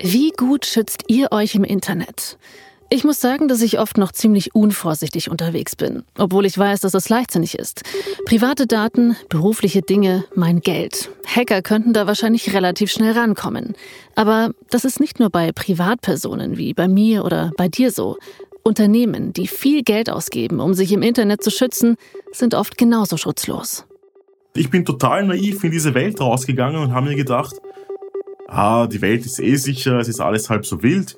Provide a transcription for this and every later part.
Wie gut schützt ihr euch im Internet? Ich muss sagen, dass ich oft noch ziemlich unvorsichtig unterwegs bin, obwohl ich weiß, dass es leichtsinnig ist. Private Daten, berufliche Dinge, mein Geld. Hacker könnten da wahrscheinlich relativ schnell rankommen. Aber das ist nicht nur bei Privatpersonen wie bei mir oder bei dir so. Unternehmen, die viel Geld ausgeben, um sich im Internet zu schützen, sind oft genauso schutzlos. Ich bin total naiv in diese Welt rausgegangen und habe mir gedacht, ah, die Welt ist eh sicher, es ist alles halb so wild.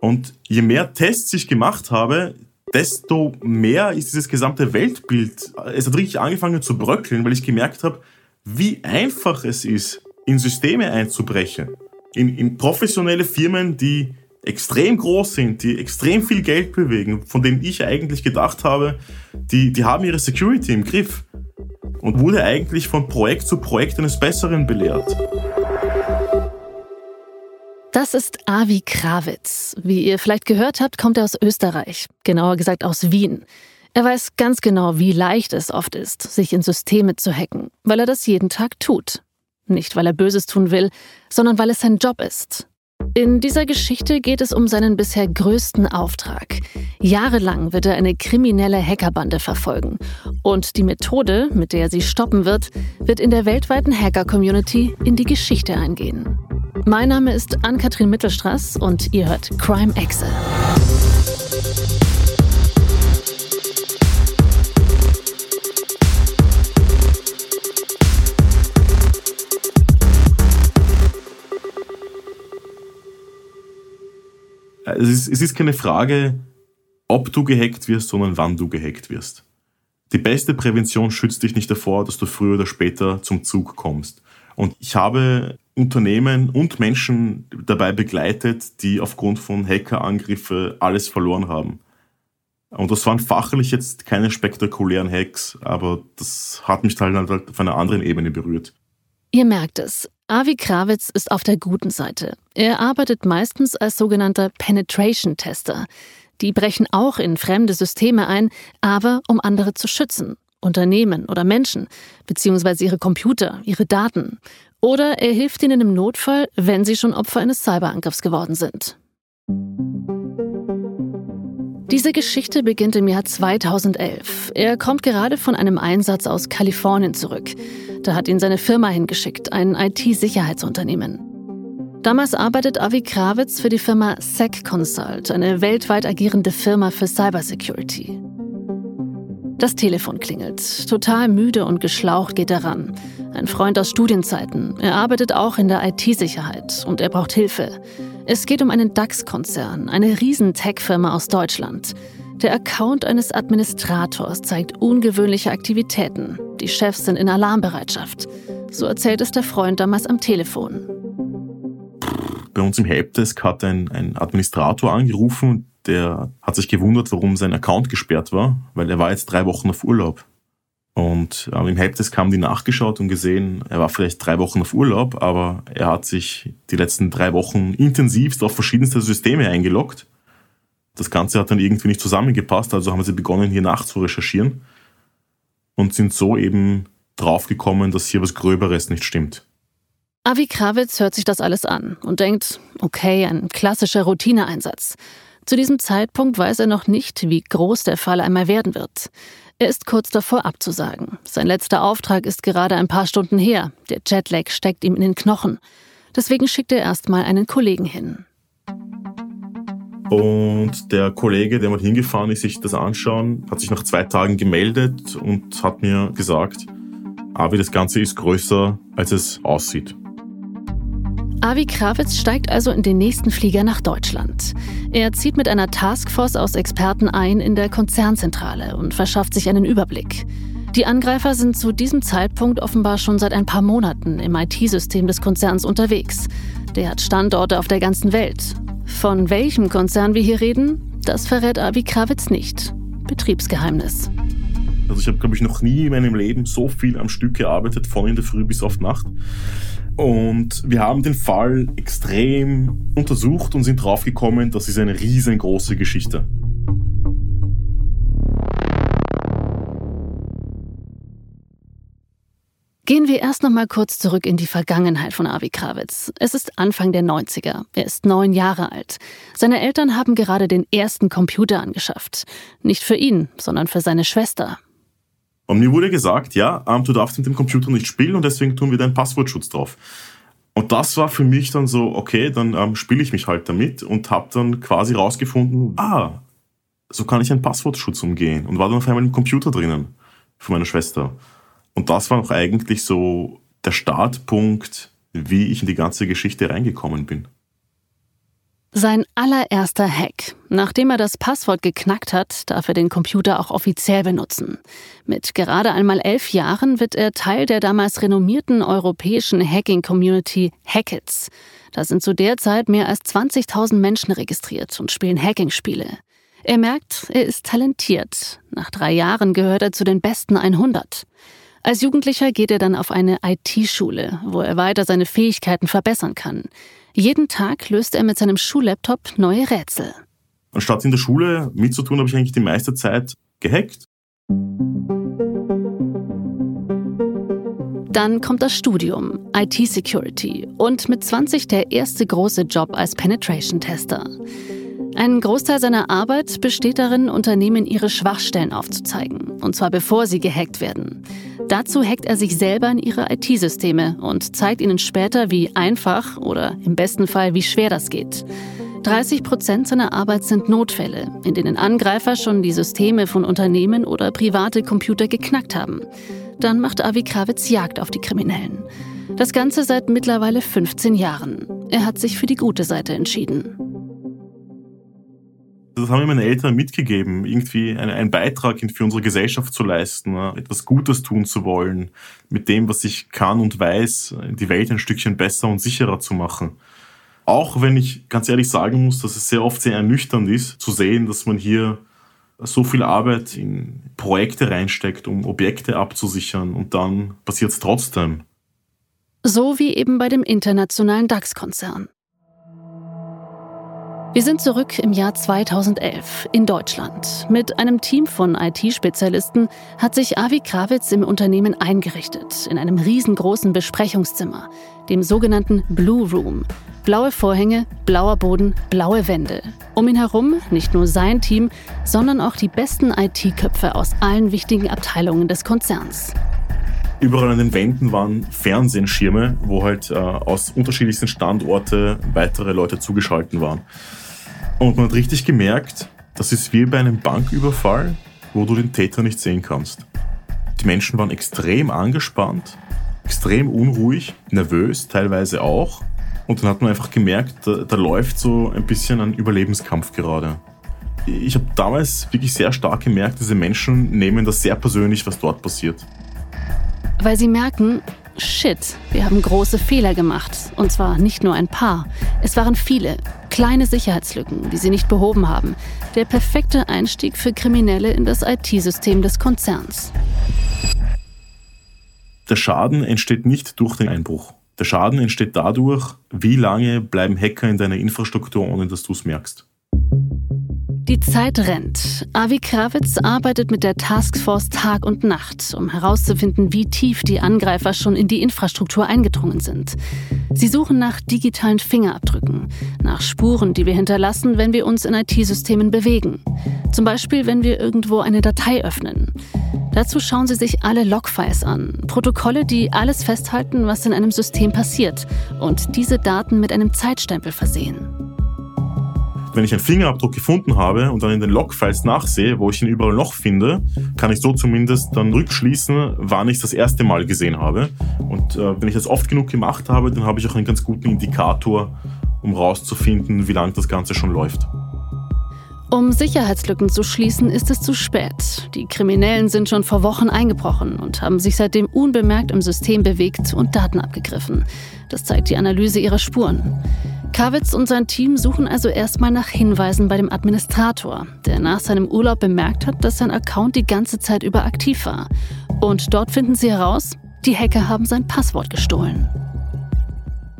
Und je mehr Tests ich gemacht habe, desto mehr ist dieses gesamte Weltbild, es hat richtig angefangen zu bröckeln, weil ich gemerkt habe, wie einfach es ist, in Systeme einzubrechen. In, in professionelle Firmen, die extrem groß sind, die extrem viel Geld bewegen, von denen ich eigentlich gedacht habe, die, die haben ihre Security im Griff. Und wurde eigentlich von Projekt zu Projekt eines Besseren belehrt. Das ist Avi Krawitz. Wie ihr vielleicht gehört habt, kommt er aus Österreich, genauer gesagt aus Wien. Er weiß ganz genau, wie leicht es oft ist, sich in Systeme zu hacken, weil er das jeden Tag tut. Nicht, weil er Böses tun will, sondern weil es sein Job ist. In dieser Geschichte geht es um seinen bisher größten Auftrag. Jahrelang wird er eine kriminelle Hackerbande verfolgen. Und die Methode, mit der er sie stoppen wird, wird in der weltweiten Hacker-Community in die Geschichte eingehen. Mein Name ist Ann-Kathrin Mittelstraß und ihr hört Crime Excel. Es ist, es ist keine Frage, ob du gehackt wirst, sondern wann du gehackt wirst. Die beste Prävention schützt dich nicht davor, dass du früher oder später zum Zug kommst. Und ich habe Unternehmen und Menschen dabei begleitet, die aufgrund von Hackerangriffen alles verloren haben. Und das waren fachlich jetzt keine spektakulären Hacks, aber das hat mich halt, halt auf einer anderen Ebene berührt. Ihr merkt es, Avi Krawitz ist auf der guten Seite. Er arbeitet meistens als sogenannter Penetration-Tester. Die brechen auch in fremde Systeme ein, aber um andere zu schützen. Unternehmen oder Menschen, beziehungsweise ihre Computer, ihre Daten. Oder er hilft ihnen im Notfall, wenn sie schon Opfer eines Cyberangriffs geworden sind. Diese Geschichte beginnt im Jahr 2011. Er kommt gerade von einem Einsatz aus Kalifornien zurück. Da hat ihn seine Firma hingeschickt, ein IT-Sicherheitsunternehmen. Damals arbeitet Avi Krawitz für die Firma SEC Consult, eine weltweit agierende Firma für Cybersecurity. Das Telefon klingelt. Total müde und geschlaucht geht er ran. Ein Freund aus Studienzeiten. Er arbeitet auch in der IT-Sicherheit und er braucht Hilfe. Es geht um einen DAX-Konzern, eine riesen Tech-Firma aus Deutschland. Der Account eines Administrators zeigt ungewöhnliche Aktivitäten. Die Chefs sind in Alarmbereitschaft. So erzählt es der Freund damals am Telefon. Bei uns im Helpdesk hat ein, ein Administrator angerufen der hat sich gewundert, warum sein Account gesperrt war, weil er war jetzt drei Wochen auf Urlaub. Und äh, im Helpdesk haben die nachgeschaut und gesehen, er war vielleicht drei Wochen auf Urlaub, aber er hat sich die letzten drei Wochen intensivst auf verschiedenste Systeme eingeloggt. Das Ganze hat dann irgendwie nicht zusammengepasst, also haben sie begonnen, hier nachzurecherchieren und sind so eben draufgekommen, dass hier was Gröberes nicht stimmt. Avi Krawitz hört sich das alles an und denkt, okay, ein klassischer Routineeinsatz. Zu diesem Zeitpunkt weiß er noch nicht, wie groß der Fall einmal werden wird. Er ist kurz davor abzusagen. Sein letzter Auftrag ist gerade ein paar Stunden her. Der Jetlag steckt ihm in den Knochen. Deswegen schickt er erstmal einen Kollegen hin. Und der Kollege, der mal hingefahren ist, sich das anschauen, hat sich nach zwei Tagen gemeldet und hat mir gesagt, aber das Ganze ist größer, als es aussieht. Avi Krawitz steigt also in den nächsten Flieger nach Deutschland. Er zieht mit einer Taskforce aus Experten ein in der Konzernzentrale und verschafft sich einen Überblick. Die Angreifer sind zu diesem Zeitpunkt offenbar schon seit ein paar Monaten im IT-System des Konzerns unterwegs. Der hat Standorte auf der ganzen Welt. Von welchem Konzern wir hier reden, das verrät Avi Krawitz nicht. Betriebsgeheimnis. Also ich habe, glaube ich, noch nie in meinem Leben so viel am Stück gearbeitet, von in der Früh bis auf Nacht. Und wir haben den Fall extrem untersucht und sind draufgekommen, das ist eine riesengroße Geschichte. Gehen wir erst noch mal kurz zurück in die Vergangenheit von Avi Krawitz. Es ist Anfang der 90er. Er ist neun Jahre alt. Seine Eltern haben gerade den ersten Computer angeschafft. Nicht für ihn, sondern für seine Schwester. Und mir wurde gesagt, ja, ähm, du darfst mit dem Computer nicht spielen und deswegen tun wir deinen Passwortschutz drauf. Und das war für mich dann so, okay, dann ähm, spiele ich mich halt damit und habe dann quasi rausgefunden, ah, so kann ich einen Passwortschutz umgehen und war dann auf einmal im Computer drinnen von meiner Schwester. Und das war auch eigentlich so der Startpunkt, wie ich in die ganze Geschichte reingekommen bin. Sein allererster Hack. Nachdem er das Passwort geknackt hat, darf er den Computer auch offiziell benutzen. Mit gerade einmal elf Jahren wird er Teil der damals renommierten europäischen Hacking-Community Hackets. Da sind zu der Zeit mehr als 20.000 Menschen registriert und spielen Hacking-Spiele. Er merkt, er ist talentiert. Nach drei Jahren gehört er zu den besten 100. Als Jugendlicher geht er dann auf eine IT-Schule, wo er weiter seine Fähigkeiten verbessern kann. Jeden Tag löst er mit seinem Schullaptop neue Rätsel. Anstatt in der Schule mitzutun, habe ich eigentlich die meiste Zeit gehackt. Dann kommt das Studium, IT-Security und mit 20 der erste große Job als Penetration-Tester. Ein Großteil seiner Arbeit besteht darin, Unternehmen ihre Schwachstellen aufzuzeigen, und zwar bevor sie gehackt werden. Dazu hackt er sich selber in ihre IT-Systeme und zeigt ihnen später, wie einfach oder im besten Fall wie schwer das geht. 30 Prozent seiner Arbeit sind Notfälle, in denen Angreifer schon die Systeme von Unternehmen oder private Computer geknackt haben. Dann macht Avi Krawitz Jagd auf die Kriminellen. Das Ganze seit mittlerweile 15 Jahren. Er hat sich für die gute Seite entschieden. Das haben mir meine Eltern mitgegeben, irgendwie einen Beitrag für unsere Gesellschaft zu leisten, etwas Gutes tun zu wollen, mit dem, was ich kann und weiß, die Welt ein Stückchen besser und sicherer zu machen. Auch wenn ich ganz ehrlich sagen muss, dass es sehr oft sehr ernüchternd ist, zu sehen, dass man hier so viel Arbeit in Projekte reinsteckt, um Objekte abzusichern und dann passiert es trotzdem. So wie eben bei dem internationalen DAX-Konzern. Wir sind zurück im Jahr 2011 in Deutschland. Mit einem Team von IT-Spezialisten hat sich Avi Krawitz im Unternehmen eingerichtet, in einem riesengroßen Besprechungszimmer, dem sogenannten Blue Room. Blaue Vorhänge, blauer Boden, blaue Wände. Um ihn herum nicht nur sein Team, sondern auch die besten IT-Köpfe aus allen wichtigen Abteilungen des Konzerns. Überall an den Wänden waren Fernsehschirme, wo halt äh, aus unterschiedlichsten Standorten weitere Leute zugeschaltet waren. Und man hat richtig gemerkt, das ist wie bei einem Banküberfall, wo du den Täter nicht sehen kannst. Die Menschen waren extrem angespannt, extrem unruhig, nervös teilweise auch. Und dann hat man einfach gemerkt, da, da läuft so ein bisschen ein Überlebenskampf gerade. Ich habe damals wirklich sehr stark gemerkt, diese Menschen nehmen das sehr persönlich, was dort passiert. Weil sie merken, shit, wir haben große Fehler gemacht. Und zwar nicht nur ein paar. Es waren viele. Kleine Sicherheitslücken, die sie nicht behoben haben. Der perfekte Einstieg für Kriminelle in das IT-System des Konzerns. Der Schaden entsteht nicht durch den Einbruch. Der Schaden entsteht dadurch, wie lange bleiben Hacker in deiner Infrastruktur, ohne dass du es merkst. Die Zeit rennt. Avi Krawitz arbeitet mit der Taskforce Tag und Nacht, um herauszufinden, wie tief die Angreifer schon in die Infrastruktur eingedrungen sind. Sie suchen nach digitalen Fingerabdrücken, nach Spuren, die wir hinterlassen, wenn wir uns in IT-Systemen bewegen. Zum Beispiel, wenn wir irgendwo eine Datei öffnen. Dazu schauen sie sich alle Logfiles an, Protokolle, die alles festhalten, was in einem System passiert und diese Daten mit einem Zeitstempel versehen. Wenn ich einen Fingerabdruck gefunden habe und dann in den Logfiles nachsehe, wo ich ihn überall noch finde, kann ich so zumindest dann rückschließen, wann ich das erste Mal gesehen habe. Und äh, wenn ich das oft genug gemacht habe, dann habe ich auch einen ganz guten Indikator, um herauszufinden, wie lange das Ganze schon läuft. Um Sicherheitslücken zu schließen, ist es zu spät. Die Kriminellen sind schon vor Wochen eingebrochen und haben sich seitdem unbemerkt im System bewegt und Daten abgegriffen. Das zeigt die Analyse ihrer Spuren. Kawitz und sein Team suchen also erstmal nach Hinweisen bei dem Administrator, der nach seinem Urlaub bemerkt hat, dass sein Account die ganze Zeit über aktiv war. Und dort finden sie heraus, die Hacker haben sein Passwort gestohlen.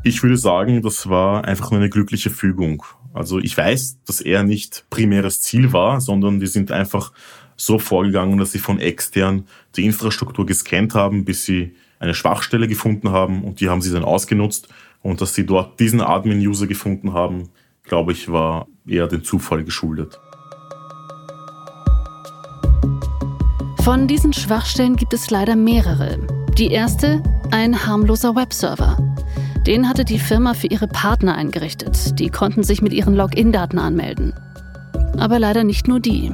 Ich würde sagen, das war einfach nur eine glückliche Fügung. Also ich weiß, dass er nicht primäres Ziel war, sondern die sind einfach so vorgegangen, dass sie von extern die Infrastruktur gescannt haben, bis sie eine Schwachstelle gefunden haben und die haben sie dann ausgenutzt. Und dass sie dort diesen Admin-User gefunden haben, glaube ich, war eher dem Zufall geschuldet. Von diesen Schwachstellen gibt es leider mehrere. Die erste, ein harmloser Webserver. Den hatte die Firma für ihre Partner eingerichtet. Die konnten sich mit ihren Login-Daten anmelden. Aber leider nicht nur die.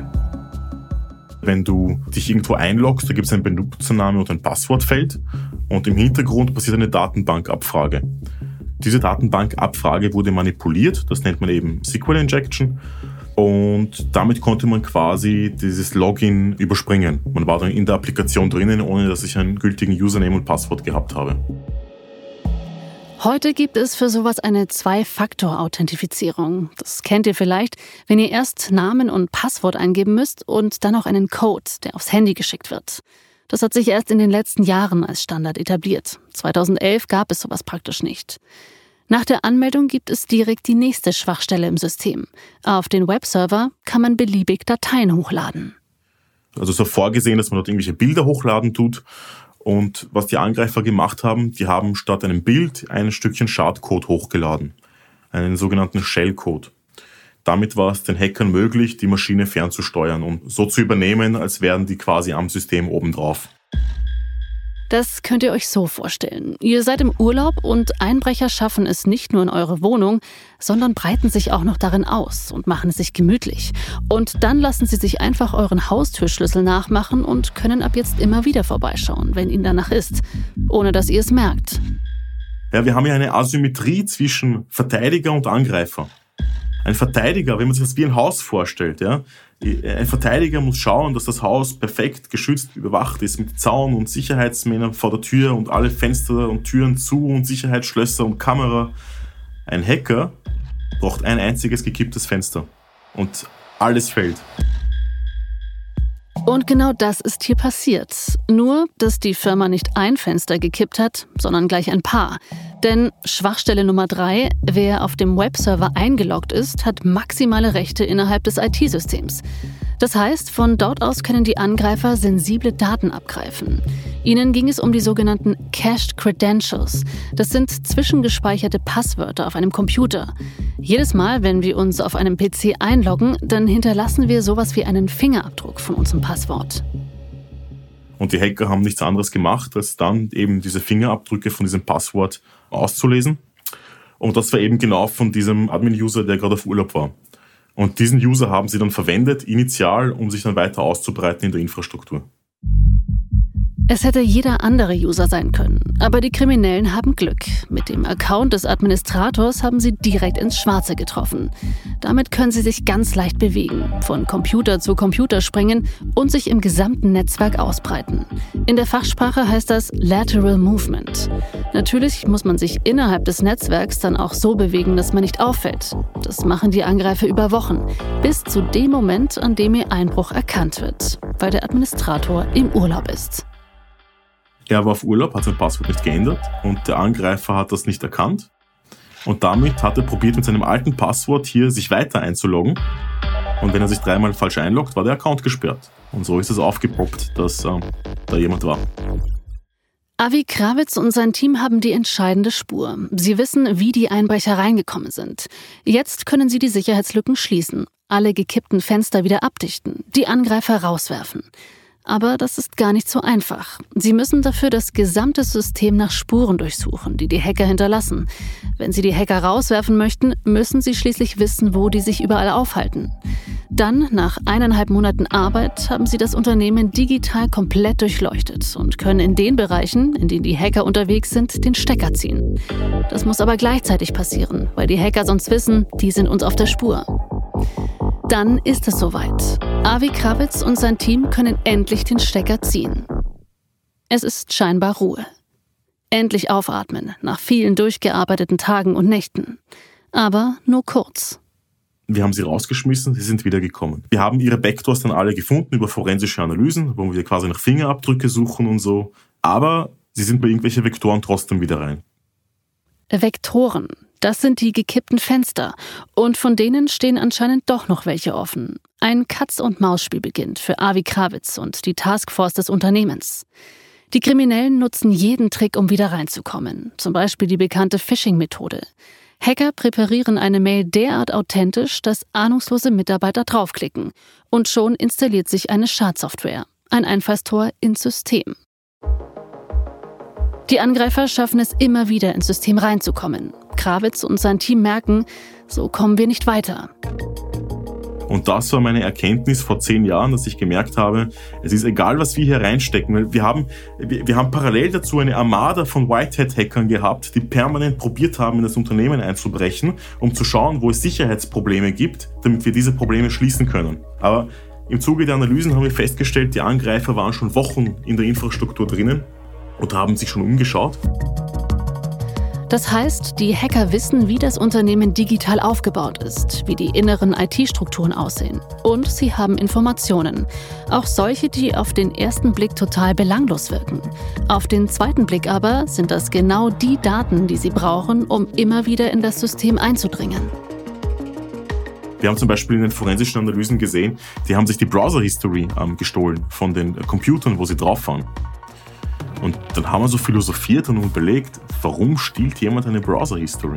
Wenn du dich irgendwo einloggst, da gibt es einen Benutzername und ein Passwortfeld und im Hintergrund passiert eine Datenbankabfrage. Diese Datenbankabfrage wurde manipuliert, das nennt man eben SQL Injection und damit konnte man quasi dieses Login überspringen. Man war dann in der Applikation drinnen, ohne dass ich einen gültigen Username und Passwort gehabt habe. Heute gibt es für sowas eine Zwei-Faktor-Authentifizierung. Das kennt ihr vielleicht, wenn ihr erst Namen und Passwort eingeben müsst und dann auch einen Code, der aufs Handy geschickt wird. Das hat sich erst in den letzten Jahren als Standard etabliert. 2011 gab es sowas praktisch nicht. Nach der Anmeldung gibt es direkt die nächste Schwachstelle im System. Auf den Webserver kann man beliebig Dateien hochladen. Also ist vorgesehen, dass man dort irgendwelche Bilder hochladen tut. Und was die Angreifer gemacht haben, die haben statt einem Bild ein Stückchen Schadcode hochgeladen. Einen sogenannten Shellcode. Damit war es den Hackern möglich, die Maschine fernzusteuern und so zu übernehmen, als wären die quasi am System obendrauf. Das könnt ihr euch so vorstellen. Ihr seid im Urlaub und Einbrecher schaffen es nicht nur in eure Wohnung, sondern breiten sich auch noch darin aus und machen es sich gemütlich. Und dann lassen sie sich einfach euren Haustürschlüssel nachmachen und können ab jetzt immer wieder vorbeischauen, wenn ihnen danach ist, ohne dass ihr es merkt. Ja, wir haben ja eine Asymmetrie zwischen Verteidiger und Angreifer. Ein Verteidiger, wenn man sich das wie ein Haus vorstellt, ja, ein Verteidiger muss schauen, dass das Haus perfekt geschützt, überwacht ist mit Zaun und Sicherheitsmännern vor der Tür und alle Fenster und Türen zu und Sicherheitsschlösser und Kamera. Ein Hacker braucht ein einziges gekipptes Fenster und alles fällt. Und genau das ist hier passiert. Nur, dass die Firma nicht ein Fenster gekippt hat, sondern gleich ein paar. Denn Schwachstelle Nummer drei, wer auf dem Webserver eingeloggt ist, hat maximale Rechte innerhalb des IT-Systems. Das heißt, von dort aus können die Angreifer sensible Daten abgreifen. Ihnen ging es um die sogenannten Cached Credentials. Das sind zwischengespeicherte Passwörter auf einem Computer. Jedes Mal, wenn wir uns auf einem PC einloggen, dann hinterlassen wir sowas wie einen Fingerabdruck von unserem Passwort. Und die Hacker haben nichts anderes gemacht, als dann eben diese Fingerabdrücke von diesem Passwort auszulesen. Und das war eben genau von diesem Admin-User, der gerade auf Urlaub war. Und diesen User haben sie dann verwendet, initial, um sich dann weiter auszubreiten in der Infrastruktur. Es hätte jeder andere User sein können, aber die Kriminellen haben Glück. Mit dem Account des Administrators haben sie direkt ins Schwarze getroffen. Damit können sie sich ganz leicht bewegen, von Computer zu Computer springen und sich im gesamten Netzwerk ausbreiten. In der Fachsprache heißt das Lateral Movement. Natürlich muss man sich innerhalb des Netzwerks dann auch so bewegen, dass man nicht auffällt. Das machen die Angreifer über Wochen, bis zu dem Moment, an dem ihr Einbruch erkannt wird, weil der Administrator im Urlaub ist. Er war auf Urlaub, hat sein Passwort nicht geändert und der Angreifer hat das nicht erkannt. Und damit hat er probiert, mit seinem alten Passwort hier sich weiter einzuloggen. Und wenn er sich dreimal falsch einloggt, war der Account gesperrt. Und so ist es aufgepoppt, dass äh, da jemand war. Avi Krawitz und sein Team haben die entscheidende Spur. Sie wissen, wie die Einbrecher reingekommen sind. Jetzt können sie die Sicherheitslücken schließen, alle gekippten Fenster wieder abdichten, die Angreifer rauswerfen. Aber das ist gar nicht so einfach. Sie müssen dafür das gesamte System nach Spuren durchsuchen, die die Hacker hinterlassen. Wenn Sie die Hacker rauswerfen möchten, müssen Sie schließlich wissen, wo die sich überall aufhalten. Dann, nach eineinhalb Monaten Arbeit, haben Sie das Unternehmen digital komplett durchleuchtet und können in den Bereichen, in denen die Hacker unterwegs sind, den Stecker ziehen. Das muss aber gleichzeitig passieren, weil die Hacker sonst wissen, die sind uns auf der Spur. Dann ist es soweit. Avi Krawitz und sein Team können endlich den Stecker ziehen. Es ist scheinbar Ruhe. Endlich aufatmen nach vielen durchgearbeiteten Tagen und Nächten. Aber nur kurz. Wir haben sie rausgeschmissen, sie sind wieder gekommen. Wir haben ihre Backdoors dann alle gefunden über forensische Analysen, wo wir quasi nach Fingerabdrücke suchen und so. Aber sie sind bei irgendwelchen Vektoren trotzdem wieder rein. Vektoren, das sind die gekippten Fenster. Und von denen stehen anscheinend doch noch welche offen. Ein Katz-und-Maus-Spiel beginnt für Avi Krawitz und die Taskforce des Unternehmens. Die Kriminellen nutzen jeden Trick, um wieder reinzukommen. Zum Beispiel die bekannte Phishing-Methode. Hacker präparieren eine Mail derart authentisch, dass ahnungslose Mitarbeiter draufklicken. Und schon installiert sich eine Schadsoftware. Ein Einfallstor ins System. Die Angreifer schaffen es immer wieder ins System reinzukommen. Krawitz und sein Team merken, so kommen wir nicht weiter. Und das war meine Erkenntnis vor zehn Jahren, dass ich gemerkt habe, es ist egal, was wir hier reinstecken. Wir haben, wir, wir haben parallel dazu eine Armada von Whitehead-Hackern gehabt, die permanent probiert haben, in das Unternehmen einzubrechen, um zu schauen, wo es Sicherheitsprobleme gibt, damit wir diese Probleme schließen können. Aber im Zuge der Analysen haben wir festgestellt, die Angreifer waren schon Wochen in der Infrastruktur drinnen und haben sich schon umgeschaut. Das heißt, die Hacker wissen, wie das Unternehmen digital aufgebaut ist, wie die inneren IT-Strukturen aussehen. Und sie haben Informationen. Auch solche, die auf den ersten Blick total belanglos wirken. Auf den zweiten Blick aber sind das genau die Daten, die sie brauchen, um immer wieder in das System einzudringen. Wir haben zum Beispiel in den forensischen Analysen gesehen, die haben sich die Browser-History ähm, gestohlen von den Computern, wo sie drauf waren. Und dann haben wir so philosophiert und überlegt, warum stiehlt jemand eine Browser-History?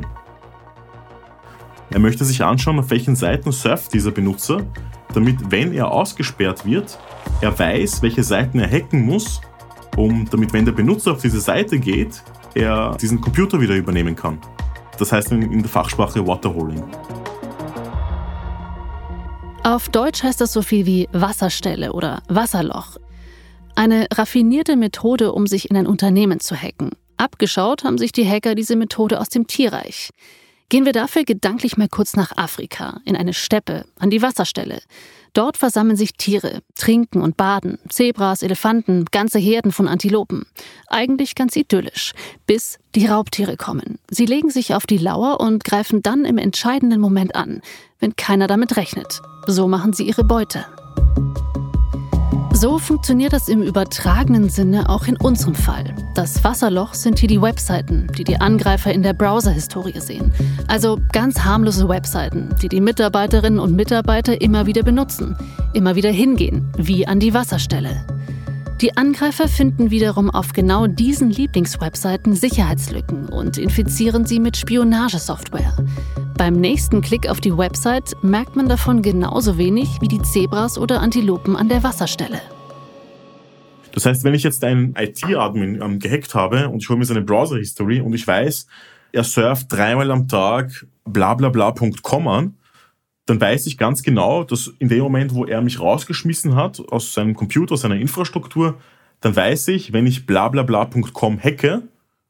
Er möchte sich anschauen, auf welchen Seiten surft dieser Benutzer, damit, wenn er ausgesperrt wird, er weiß, welche Seiten er hacken muss, um, damit, wenn der Benutzer auf diese Seite geht, er diesen Computer wieder übernehmen kann. Das heißt in, in der Fachsprache Waterholing. Auf Deutsch heißt das so viel wie Wasserstelle oder Wasserloch. Eine raffinierte Methode, um sich in ein Unternehmen zu hacken. Abgeschaut haben sich die Hacker diese Methode aus dem Tierreich. Gehen wir dafür gedanklich mal kurz nach Afrika, in eine Steppe, an die Wasserstelle. Dort versammeln sich Tiere, trinken und baden, Zebras, Elefanten, ganze Herden von Antilopen. Eigentlich ganz idyllisch, bis die Raubtiere kommen. Sie legen sich auf die Lauer und greifen dann im entscheidenden Moment an, wenn keiner damit rechnet. So machen sie ihre Beute. So funktioniert das im übertragenen Sinne auch in unserem Fall. Das Wasserloch sind hier die Webseiten, die die Angreifer in der Browser-Historie sehen. Also ganz harmlose Webseiten, die die Mitarbeiterinnen und Mitarbeiter immer wieder benutzen, immer wieder hingehen, wie an die Wasserstelle. Die Angreifer finden wiederum auf genau diesen Lieblingswebseiten Sicherheitslücken und infizieren sie mit Spionagesoftware. Beim nächsten Klick auf die Website merkt man davon genauso wenig wie die Zebras oder Antilopen an der Wasserstelle. Das heißt, wenn ich jetzt einen IT-Admin ähm, gehackt habe und ich hole mir seine Browser-History und ich weiß, er surft dreimal am Tag blablabla.com an, dann weiß ich ganz genau, dass in dem Moment, wo er mich rausgeschmissen hat aus seinem Computer, aus seiner Infrastruktur, dann weiß ich, wenn ich blablabla.com hacke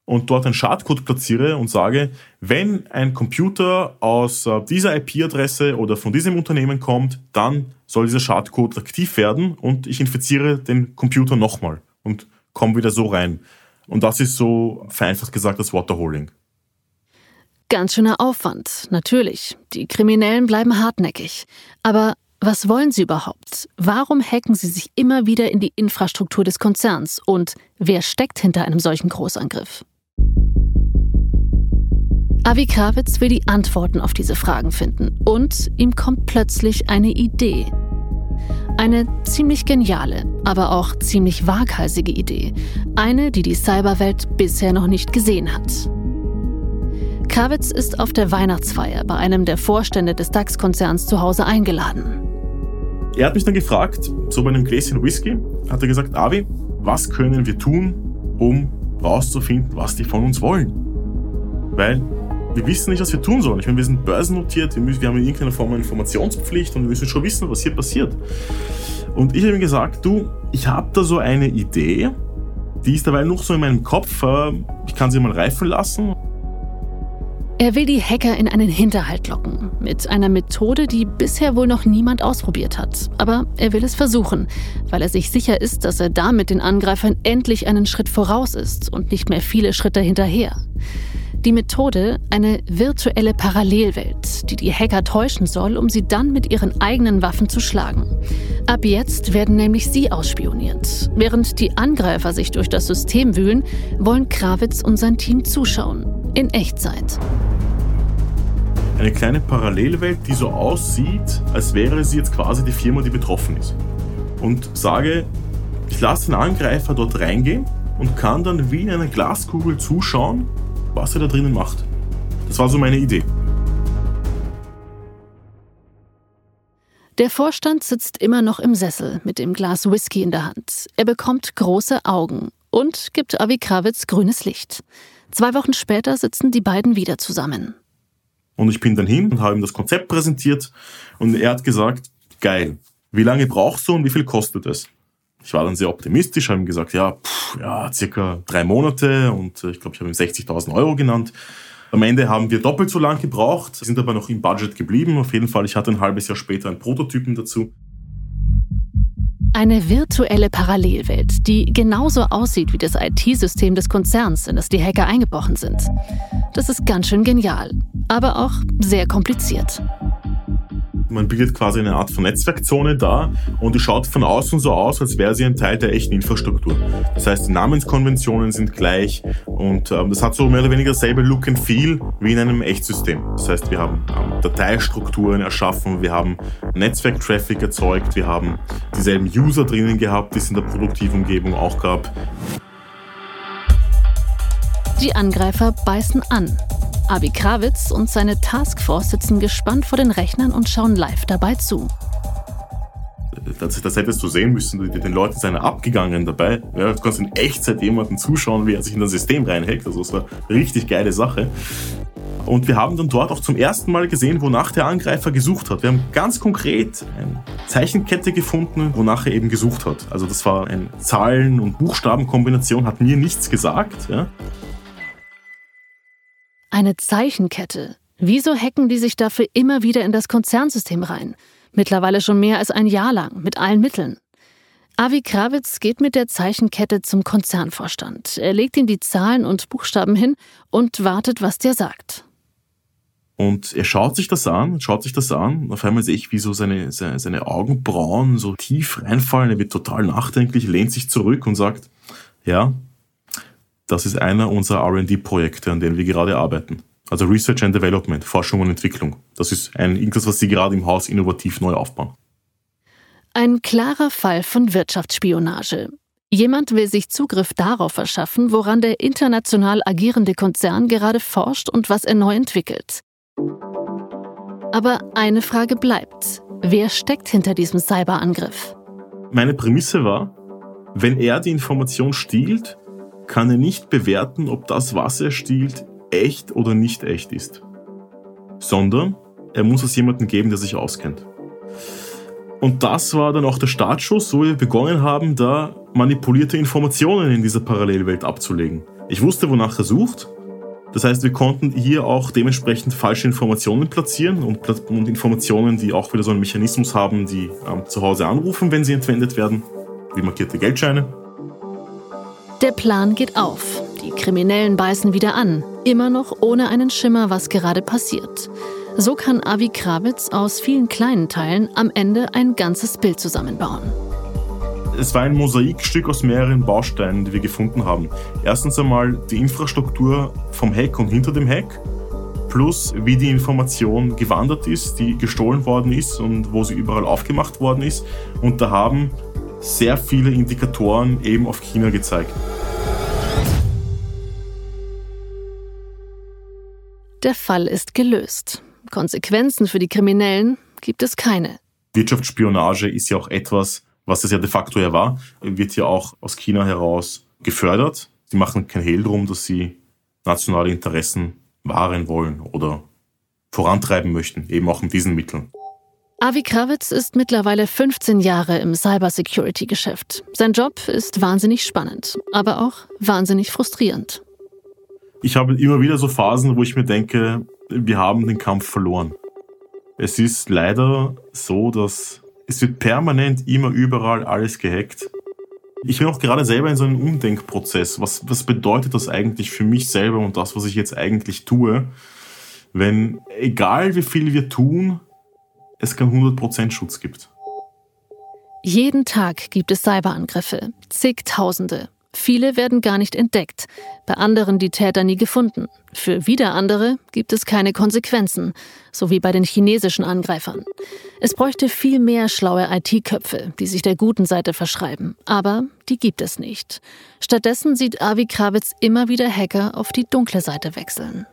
und dort einen Schadcode platziere und sage, wenn ein Computer aus äh, dieser IP-Adresse oder von diesem Unternehmen kommt, dann soll dieser Schadcode aktiv werden und ich infiziere den Computer nochmal und komme wieder so rein. Und das ist so vereinfacht gesagt das Waterholing. Ganz schöner Aufwand, natürlich. Die Kriminellen bleiben hartnäckig. Aber was wollen sie überhaupt? Warum hacken sie sich immer wieder in die Infrastruktur des Konzerns? Und wer steckt hinter einem solchen Großangriff? Avi Krawitz will die Antworten auf diese Fragen finden. Und ihm kommt plötzlich eine Idee. Eine ziemlich geniale, aber auch ziemlich waghalsige Idee. Eine, die die Cyberwelt bisher noch nicht gesehen hat. Krawitz ist auf der Weihnachtsfeier bei einem der Vorstände des DAX-Konzerns zu Hause eingeladen. Er hat mich dann gefragt, so bei einem Gläschen Whisky, hat er gesagt, Avi, was können wir tun, um rauszufinden, was die von uns wollen? Weil wir wissen nicht, was wir tun sollen. Ich meine, wir sind börsennotiert, wir, müssen, wir haben in irgendeiner Form eine Informationspflicht und wir müssen schon wissen, was hier passiert. Und ich habe ihm gesagt, du, ich habe da so eine Idee, die ist dabei noch so in meinem Kopf, äh, ich kann sie mal reifen lassen er will die Hacker in einen Hinterhalt locken. Mit einer Methode, die bisher wohl noch niemand ausprobiert hat. Aber er will es versuchen, weil er sich sicher ist, dass er damit den Angreifern endlich einen Schritt voraus ist und nicht mehr viele Schritte hinterher. Die Methode, eine virtuelle Parallelwelt, die die Hacker täuschen soll, um sie dann mit ihren eigenen Waffen zu schlagen. Ab jetzt werden nämlich sie ausspioniert. Während die Angreifer sich durch das System wühlen, wollen Krawitz und sein Team zuschauen. In Echtzeit. Eine kleine Parallelwelt, die so aussieht, als wäre sie jetzt quasi die Firma, die betroffen ist. Und sage, ich lasse den Angreifer dort reingehen und kann dann wie in einer Glaskugel zuschauen, was er da drinnen macht. Das war so meine Idee. Der Vorstand sitzt immer noch im Sessel mit dem Glas Whisky in der Hand. Er bekommt große Augen und gibt Avi Krawitz grünes Licht. Zwei Wochen später sitzen die beiden wieder zusammen. Und ich bin dann hin und habe ihm das Konzept präsentiert und er hat gesagt, geil, wie lange brauchst du und wie viel kostet es? Ich war dann sehr optimistisch, habe ihm gesagt, ja, pff, ja, circa drei Monate und ich glaube, ich habe ihm 60.000 Euro genannt. Am Ende haben wir doppelt so lang gebraucht, sind aber noch im Budget geblieben. Auf jeden Fall, ich hatte ein halbes Jahr später einen Prototypen dazu. Eine virtuelle Parallelwelt, die genauso aussieht wie das IT-System des Konzerns, in das die Hacker eingebrochen sind. Das ist ganz schön genial, aber auch sehr kompliziert. Man bildet quasi eine Art von Netzwerkzone da und die schaut von außen so aus, als wäre sie ein Teil der echten Infrastruktur. Das heißt, die Namenskonventionen sind gleich und ähm, das hat so mehr oder weniger dasselbe Look and Feel wie in einem Echtsystem. Das heißt, wir haben ähm, Dateistrukturen erschaffen, wir haben Netzwerktraffic erzeugt, wir haben dieselben User drinnen gehabt, die es in der produktiven Umgebung auch gab. Die Angreifer beißen an Abi Krawitz und seine Taskforce sitzen gespannt vor den Rechnern und schauen live dabei zu. Das, das hättest du sehen müssen, den Leuten sind abgegangen dabei. Ja, du kannst in Echtzeit jemanden zuschauen, wie er sich in das System reinhackt. Also das war eine richtig geile Sache. Und wir haben dann dort auch zum ersten Mal gesehen, wonach der Angreifer gesucht hat. Wir haben ganz konkret eine Zeichenkette gefunden, wonach er eben gesucht hat. Also das war eine Zahlen- und Buchstabenkombination, hat mir nichts gesagt. Ja. Eine Zeichenkette. Wieso hacken die sich dafür immer wieder in das Konzernsystem rein? Mittlerweile schon mehr als ein Jahr lang, mit allen Mitteln. Avi Krawitz geht mit der Zeichenkette zum Konzernvorstand. Er legt ihm die Zahlen und Buchstaben hin und wartet, was der sagt. Und er schaut sich das an, schaut sich das an. Auf einmal sehe ich, wie so seine, seine, seine Augenbrauen so tief reinfallen. Er wird total nachdenklich, lehnt sich zurück und sagt, ja, das ist einer unserer RD-Projekte, an denen wir gerade arbeiten. Also Research and Development, Forschung und Entwicklung. Das ist ein, irgendwas, was Sie gerade im Haus innovativ neu aufbauen. Ein klarer Fall von Wirtschaftsspionage. Jemand will sich Zugriff darauf verschaffen, woran der international agierende Konzern gerade forscht und was er neu entwickelt. Aber eine Frage bleibt. Wer steckt hinter diesem Cyberangriff? Meine Prämisse war, wenn er die Information stiehlt, kann er nicht bewerten, ob das, was er stiehlt, echt oder nicht echt ist. Sondern er muss es jemandem geben, der sich auskennt. Und das war dann auch der Startschuss, wo wir begonnen haben, da manipulierte Informationen in dieser Parallelwelt abzulegen. Ich wusste, wonach er sucht. Das heißt, wir konnten hier auch dementsprechend falsche Informationen platzieren und, und Informationen, die auch wieder so einen Mechanismus haben, die ähm, zu Hause anrufen, wenn sie entwendet werden, wie markierte Geldscheine der Plan geht auf. Die Kriminellen beißen wieder an, immer noch ohne einen Schimmer, was gerade passiert. So kann Avi Krawitz aus vielen kleinen Teilen am Ende ein ganzes Bild zusammenbauen. Es war ein Mosaikstück aus mehreren Bausteinen, die wir gefunden haben. Erstens einmal die Infrastruktur vom Hack und hinter dem Hack, plus wie die Information gewandert ist, die gestohlen worden ist und wo sie überall aufgemacht worden ist. Und da haben sehr viele Indikatoren eben auf China gezeigt. Der Fall ist gelöst. Konsequenzen für die Kriminellen gibt es keine. Wirtschaftsspionage ist ja auch etwas, was es ja de facto ja war, wird ja auch aus China heraus gefördert. Sie machen kein Hehl drum, dass sie nationale Interessen wahren wollen oder vorantreiben möchten, eben auch mit diesen Mitteln. Avi Krawitz ist mittlerweile 15 Jahre im Cybersecurity-Geschäft. Sein Job ist wahnsinnig spannend, aber auch wahnsinnig frustrierend. Ich habe immer wieder so Phasen, wo ich mir denke, wir haben den Kampf verloren. Es ist leider so, dass es wird permanent immer überall alles gehackt. Ich bin auch gerade selber in so einem Umdenkprozess. Was, was bedeutet das eigentlich für mich selber und das, was ich jetzt eigentlich tue, wenn egal wie viel wir tun, es keinen 100% Schutz gibt. Jeden Tag gibt es Cyberangriffe, zigtausende. Viele werden gar nicht entdeckt, bei anderen die Täter nie gefunden. Für wieder andere gibt es keine Konsequenzen, so wie bei den chinesischen Angreifern. Es bräuchte viel mehr schlaue IT-Köpfe, die sich der guten Seite verschreiben. Aber die gibt es nicht. Stattdessen sieht Avi Krawitz immer wieder Hacker auf die dunkle Seite wechseln.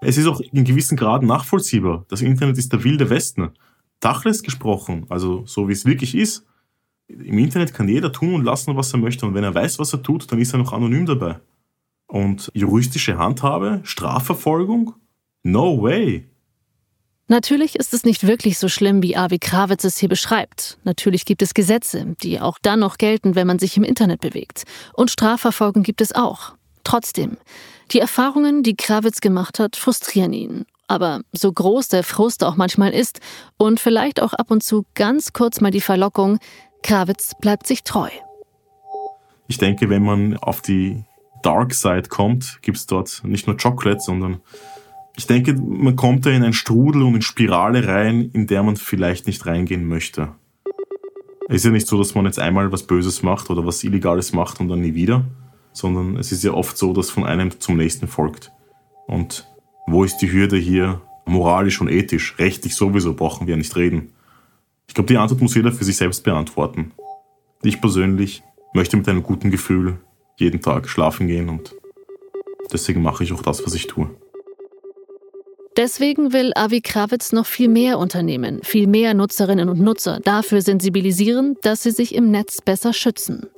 Es ist auch in gewissen Grad nachvollziehbar. Das Internet ist der wilde Westen. Tachles gesprochen, also so wie es wirklich ist, im Internet kann jeder tun und lassen, was er möchte. Und wenn er weiß, was er tut, dann ist er noch anonym dabei. Und juristische Handhabe, Strafverfolgung? No way. Natürlich ist es nicht wirklich so schlimm, wie Avi Krawitz es hier beschreibt. Natürlich gibt es Gesetze, die auch dann noch gelten, wenn man sich im Internet bewegt. Und Strafverfolgung gibt es auch. Trotzdem, die Erfahrungen, die Krawitz gemacht hat, frustrieren ihn. Aber so groß der Frust auch manchmal ist und vielleicht auch ab und zu ganz kurz mal die Verlockung, Krawitz bleibt sich treu. Ich denke, wenn man auf die Dark Side kommt, gibt es dort nicht nur Chocolate, sondern ich denke, man kommt da in einen Strudel und in Spirale rein, in der man vielleicht nicht reingehen möchte. Es ist ja nicht so, dass man jetzt einmal was Böses macht oder was Illegales macht und dann nie wieder, sondern es ist ja oft so, dass von einem zum nächsten folgt. Und wo ist die Hürde hier moralisch und ethisch? Rechtlich sowieso brauchen wir ja nicht reden. Ich glaube, die Antwort muss jeder für sich selbst beantworten. Ich persönlich möchte mit einem guten Gefühl jeden Tag schlafen gehen und deswegen mache ich auch das, was ich tue. Deswegen will Avi Krawitz noch viel mehr Unternehmen, viel mehr Nutzerinnen und Nutzer dafür sensibilisieren, dass sie sich im Netz besser schützen.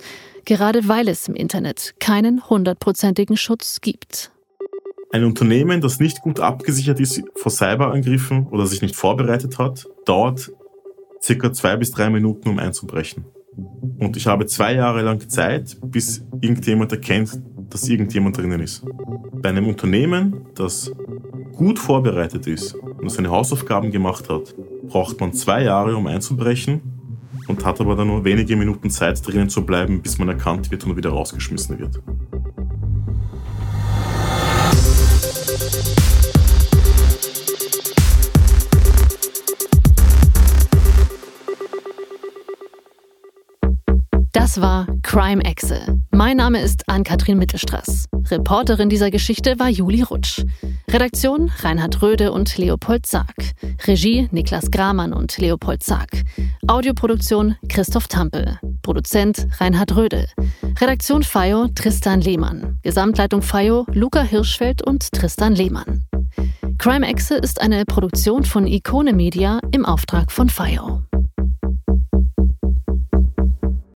Gerade weil es im Internet keinen hundertprozentigen Schutz gibt. Ein Unternehmen, das nicht gut abgesichert ist vor Cyberangriffen oder sich nicht vorbereitet hat, dauert circa zwei bis drei Minuten, um einzubrechen. Und ich habe zwei Jahre lang Zeit, bis irgendjemand erkennt, dass irgendjemand drinnen ist. Bei einem Unternehmen, das gut vorbereitet ist und seine Hausaufgaben gemacht hat, braucht man zwei Jahre, um einzubrechen und hat aber dann nur wenige Minuten Zeit, drinnen zu bleiben, bis man erkannt wird und wieder rausgeschmissen wird. Das war Crime Exe. Mein Name ist Ann-Kathrin Mittelstraß. Reporterin dieser Geschichte war Juli Rutsch. Redaktion Reinhard Röde und Leopold Sarg. Regie Niklas Gramann und Leopold Sarg. Audioproduktion Christoph Tampel. Produzent Reinhard Röde. Redaktion FIO Tristan Lehmann. Gesamtleitung FIO Luca Hirschfeld und Tristan Lehmann. Crime Exe ist eine Produktion von Ikone Media im Auftrag von FIO.